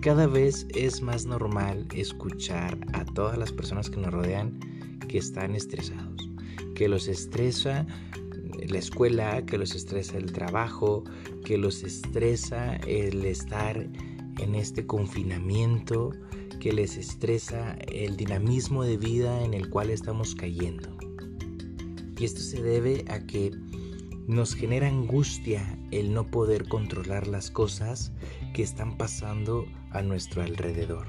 cada vez es más normal escuchar a todas las personas que nos rodean que están estresados, que los estresa la escuela, que los estresa el trabajo, que los estresa el estar en este confinamiento, que les estresa el dinamismo de vida en el cual estamos cayendo. Y esto se debe a que nos genera angustia el no poder controlar las cosas que están pasando a nuestro alrededor.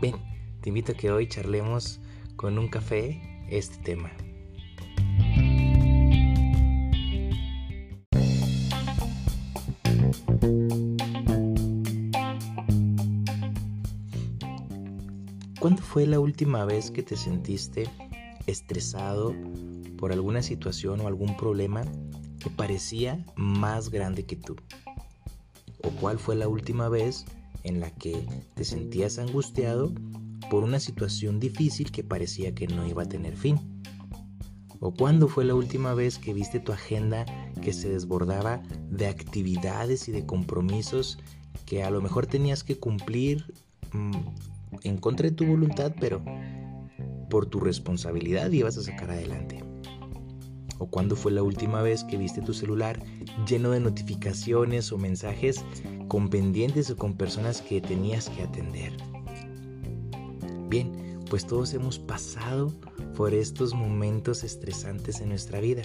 Ven, te invito a que hoy charlemos con un café este tema. ¿Cuándo fue la última vez que te sentiste estresado por alguna situación o algún problema que parecía más grande que tú? ¿O cuál fue la última vez en la que te sentías angustiado por una situación difícil que parecía que no iba a tener fin? ¿O cuándo fue la última vez que viste tu agenda que se desbordaba de actividades y de compromisos que a lo mejor tenías que cumplir mm, en contra de tu voluntad, pero por tu responsabilidad ibas a sacar adelante. ¿O cuándo fue la última vez que viste tu celular lleno de notificaciones o mensajes con pendientes o con personas que tenías que atender? Bien, pues todos hemos pasado por estos momentos estresantes en nuestra vida.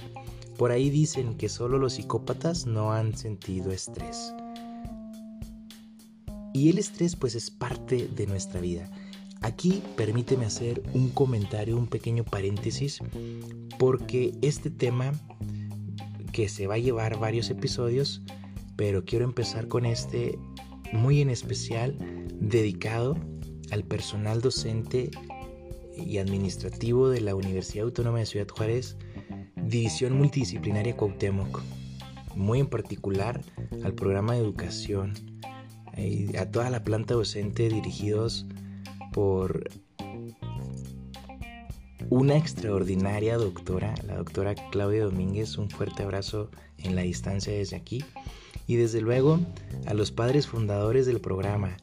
Por ahí dicen que solo los psicópatas no han sentido estrés. Y el estrés pues es parte de nuestra vida. Aquí permíteme hacer un comentario, un pequeño paréntesis, porque este tema que se va a llevar varios episodios, pero quiero empezar con este muy en especial dedicado al personal docente y administrativo de la Universidad Autónoma de Ciudad Juárez, División Multidisciplinaria Cuauhtémoc, muy en particular al programa de educación a toda la planta docente dirigidos por una extraordinaria doctora, la doctora Claudia Domínguez. Un fuerte abrazo en la distancia desde aquí. Y desde luego a los padres fundadores del programa,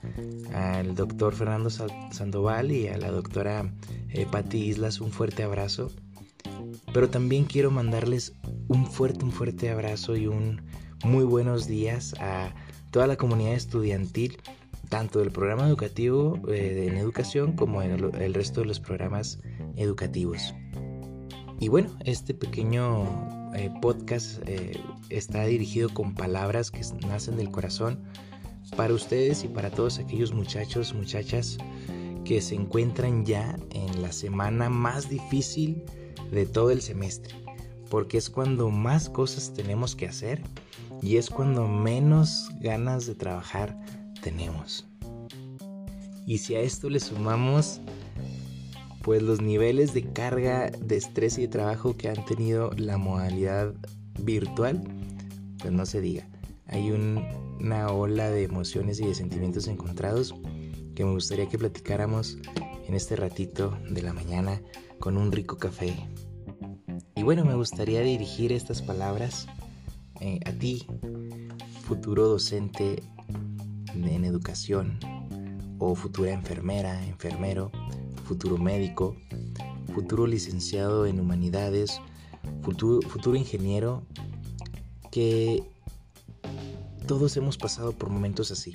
al doctor Fernando Sandoval y a la doctora eh, Patti Islas, un fuerte abrazo. Pero también quiero mandarles un fuerte, un fuerte abrazo y un muy buenos días a toda la comunidad estudiantil, tanto del programa educativo eh, en educación como en el, resto de los programas educativos. Y bueno, este pequeño eh, podcast eh, está dirigido con palabras que nacen del corazón para ustedes y para todos aquellos muchachos, muchachas que se encuentran ya en la semana más difícil de todo el semestre, porque es cuando más cosas tenemos que hacer y es cuando menos ganas de trabajar tenemos. Y si a esto le sumamos pues los niveles de carga de estrés y de trabajo que han tenido la modalidad virtual, pues no se diga. Hay una ola de emociones y de sentimientos encontrados que me gustaría que platicáramos en este ratito de la mañana con un rico café. Y bueno, me gustaría dirigir estas palabras eh, a ti, futuro docente en educación o futura enfermera, enfermero, futuro médico, futuro licenciado en humanidades, futuro, ingeniero, que todos hemos pasado por momentos así.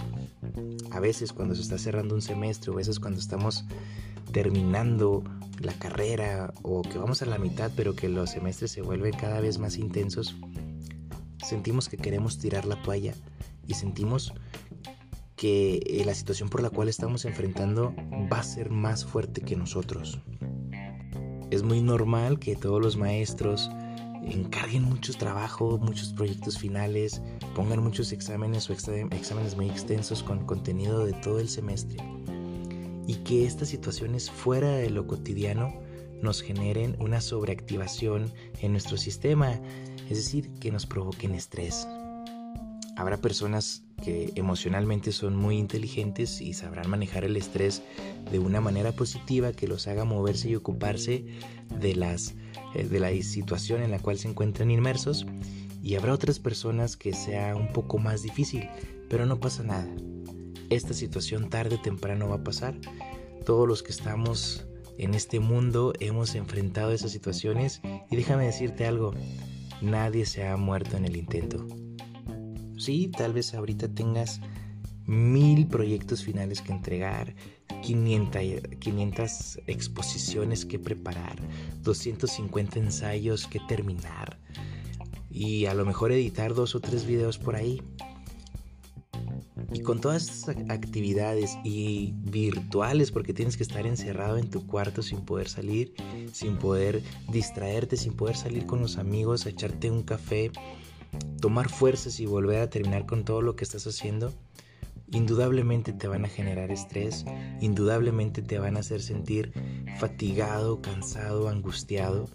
A veces cuando se está cerrando un semestre, o a veces cuando estamos terminando la carrera o que vamos a la mitad, pero que los semestres se vuelven cada vez más intensos, sentimos que queremos tirar la toalla y sentimos que eh, la situación por la cual estamos enfrentando va a ser más fuerte que nosotros. Es muy normal que todos los maestros encarguen muchos trabajos, muchos proyectos finales, pongan muchos exámenes o exámenes muy extensos con contenido de todo el semestre. Y que estas situaciones fuera de lo cotidiano nos generen una sobreactivación en nuestro sistema es decir, que nos provoquen estrés. Habrá personas que emocionalmente son muy inteligentes y sabrán manejar el estrés de una manera positiva que los haga moverse y ocuparse de, las, eh, de la situación en la cual se encuentran inmersos. Y habrá otras personas que sea un poco más difícil, pero no pasa nada. esta situación tarde o temprano va a pasar. Todos los que estamos en este mundo hemos enfrentado esas situaciones y déjame decirte algo, nadie se ha muerto en el intento. Sí, tal vez ahorita tengas mil proyectos finales que entregar, 500, 500 exposiciones que preparar, 250 ensayos que terminar y a lo mejor editar dos o tres videos por ahí. Y con todas estas actividades y virtuales, porque tienes que estar encerrado en tu cuarto sin poder salir, sin poder distraerte, sin poder salir con los amigos, echarte un café, tomar fuerzas y volver a terminar con todo lo que estás haciendo, indudablemente te van a generar estrés, indudablemente te van a hacer sentir fatigado, cansado, angustiado.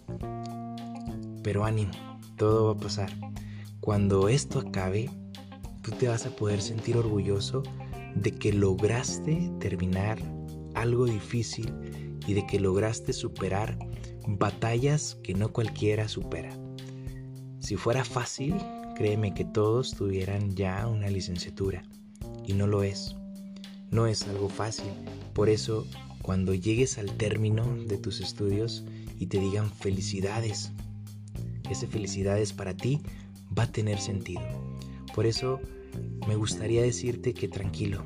Pero ánimo, todo va a pasar. Cuando esto acabe, tú te vas a poder sentir orgulloso de que lograste terminar algo difícil y de que lograste superar batallas que no cualquiera supera. Si fuera fácil, créeme que todos tuvieran ya una licenciatura y no lo es. No es algo fácil. Por eso, cuando llegues al término de tus estudios y te digan felicidades, esa felicidades para ti va a tener sentido. Por eso me gustaría decirte que tranquilo,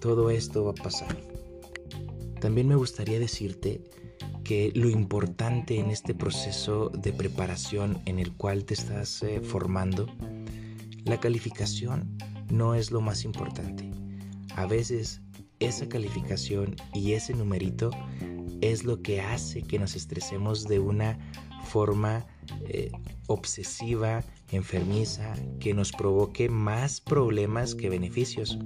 todo esto va a pasar. También me gustaría decirte que lo importante en este proceso de preparación en el cual te estás eh, formando, la calificación no es lo más importante. A veces esa calificación y ese numerito es lo que hace que nos estresemos de una forma eh, obsesiva, enfermiza, que nos provoque más problemas que beneficios.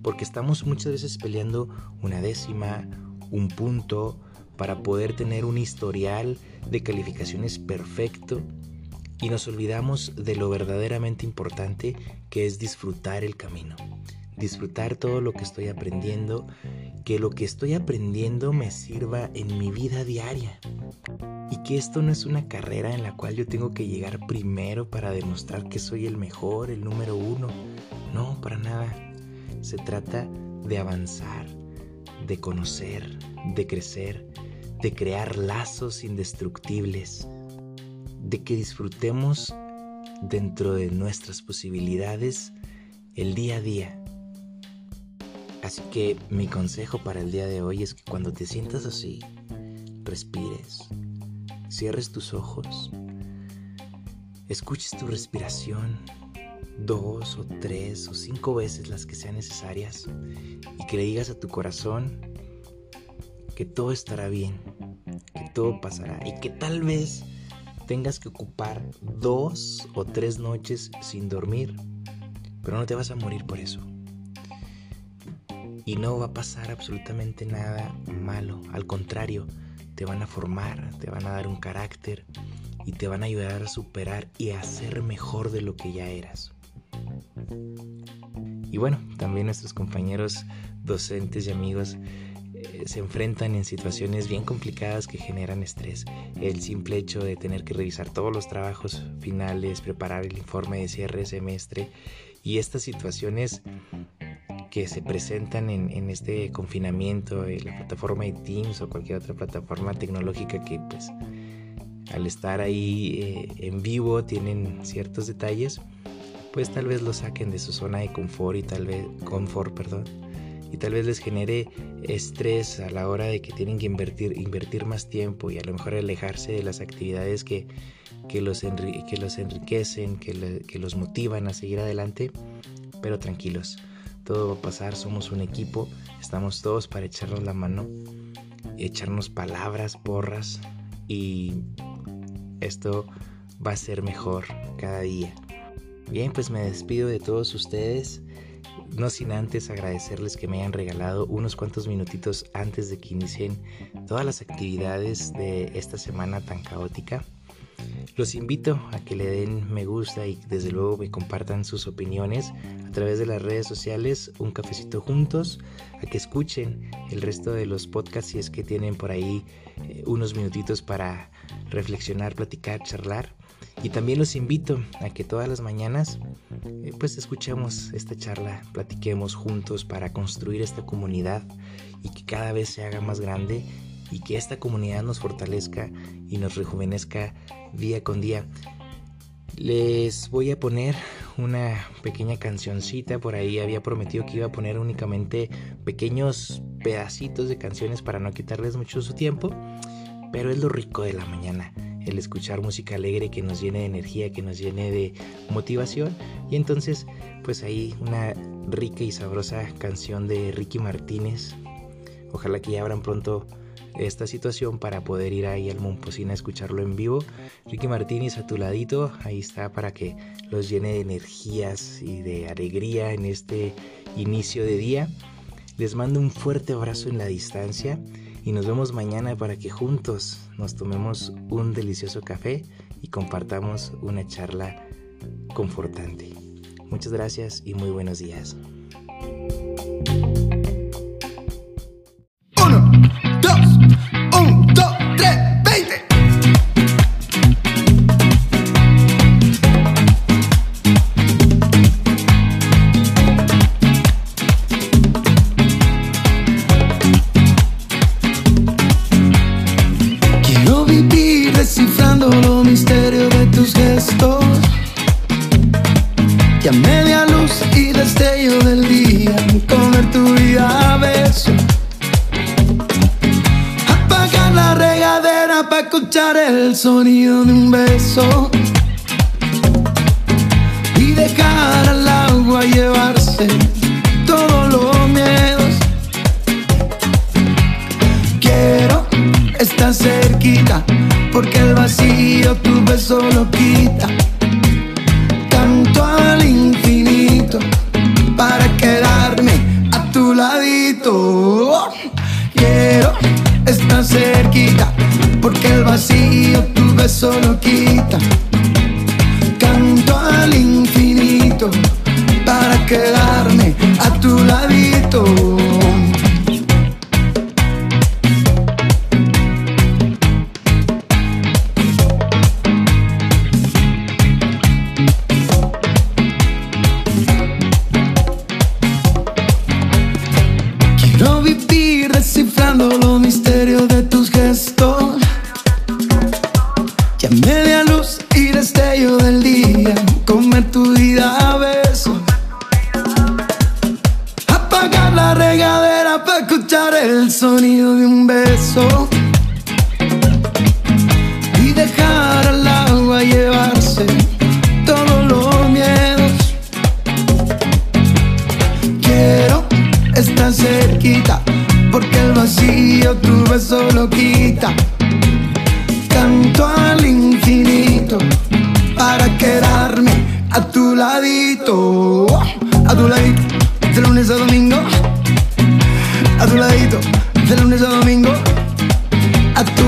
Porque estamos muchas veces peleando una décima, un punto, para poder tener un historial de calificaciones perfecto y nos olvidamos de lo verdaderamente importante que es disfrutar el camino. Disfrutar todo lo que estoy aprendiendo, que lo que estoy aprendiendo me sirva en mi vida diaria y que esto no es una carrera en la cual yo tengo que llegar primero para demostrar que soy el mejor, el número uno. No, para nada. Se trata de avanzar, de conocer, de crecer, de crear lazos indestructibles, de que disfrutemos dentro de nuestras posibilidades el día a día. Así que mi consejo para el día de hoy es que cuando te sientas así, respires, cierres tus ojos, escuches tu respiración dos o tres o cinco veces las que sean necesarias y que le digas a tu corazón que todo estará bien, todo pasará y que tal vez tengas que ocupar dos o tres noches sin dormir, pero no te vas a morir por eso. Y no va a pasar absolutamente nada malo, al contrario, te van a formar, te van a dar un carácter y te van a ayudar a superar y a ser mejor de lo que ya eras. Y bueno, también nuestros compañeros docentes y amigos eh, se enfrentan en situaciones bien complicadas que generan estrés. El simple hecho de tener que revisar todos los trabajos finales, preparar el informe de cierre semestre y estas situaciones que se presentan en, este confinamiento, en la plataforma de Teams o cualquier otra plataforma tecnológica que pues al estar ahí eh, en vivo tienen ciertos detalles, pues tal vez lo saquen de su zona de confort y tal vez confort, perdón, y tal vez les genere estrés a la hora de que tienen que invertir, invertir más tiempo y a lo mejor alejarse de las actividades que, que, los, que los enriquecen, que, que los motivan a seguir adelante, pero tranquilos todo va a pasar, somos un equipo, estamos todos para echarnos la mano, echarnos palabras, porras y esto va a ser mejor cada día. Bien, pues me despido de todos ustedes, no sin antes agradecerles que me hayan regalado unos cuantos minutitos antes de que inicien todas las actividades de esta semana tan caótica. Los invito a que le den me gusta y desde luego me compartan sus opiniones a través de las redes sociales, un cafecito juntos, a que escuchen el resto de los podcasts si es que tienen por ahí eh, unos minutitos para reflexionar, platicar, charlar. Y también los invito a que todas las mañanas pues escuchemos esta charla, platiquemos juntos para construir esta comunidad y que cada vez se haga más grande y que esta comunidad nos fortalezca y nos rejuvenezca día con día. Les voy a poner una pequeña cancioncita, por ahí había prometido que iba a poner únicamente pequeños pedacitos de canciones para no quitarles mucho su tiempo, pero es lo rico de la mañana, el escuchar música alegre que nos llene de energía, que nos llene de motivación y entonces pues ahí una rica y sabrosa canción de Ricky Martínez, ojalá que ya abran pronto esta situación para poder ir ahí al Momposina a escucharlo en vivo. Ricky Martínez a tu ladito, ahí está para que los llene de energías y de alegría en este inicio de día. Les mando un fuerte abrazo en la distancia y nos vemos mañana para que juntos nos tomemos un delicioso café y compartamos una charla confortante. Muchas gracias y muy buenos días. El sonido de un beso y dejar al agua llevarse todos los miedos. Quiero estar cerquita porque el vacío tu beso lo quita.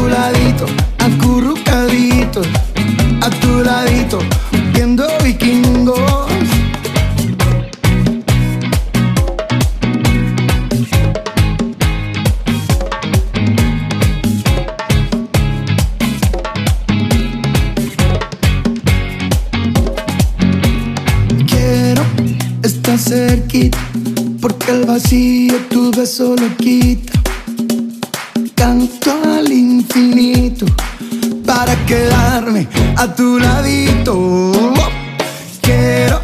Tu ladito, acurrucadito, a tu ladito, viendo vikingos. Quiero estar cerquita porque el vacío tu beso lo quita. Infinito para quedarme a tu ladito. Quiero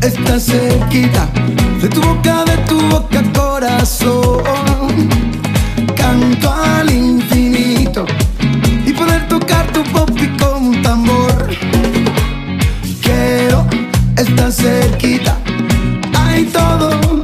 estar cerquita de tu boca, de tu boca, corazón. Canto al infinito y poder tocar tu popi como un tambor. Quiero estar cerquita. Hay todo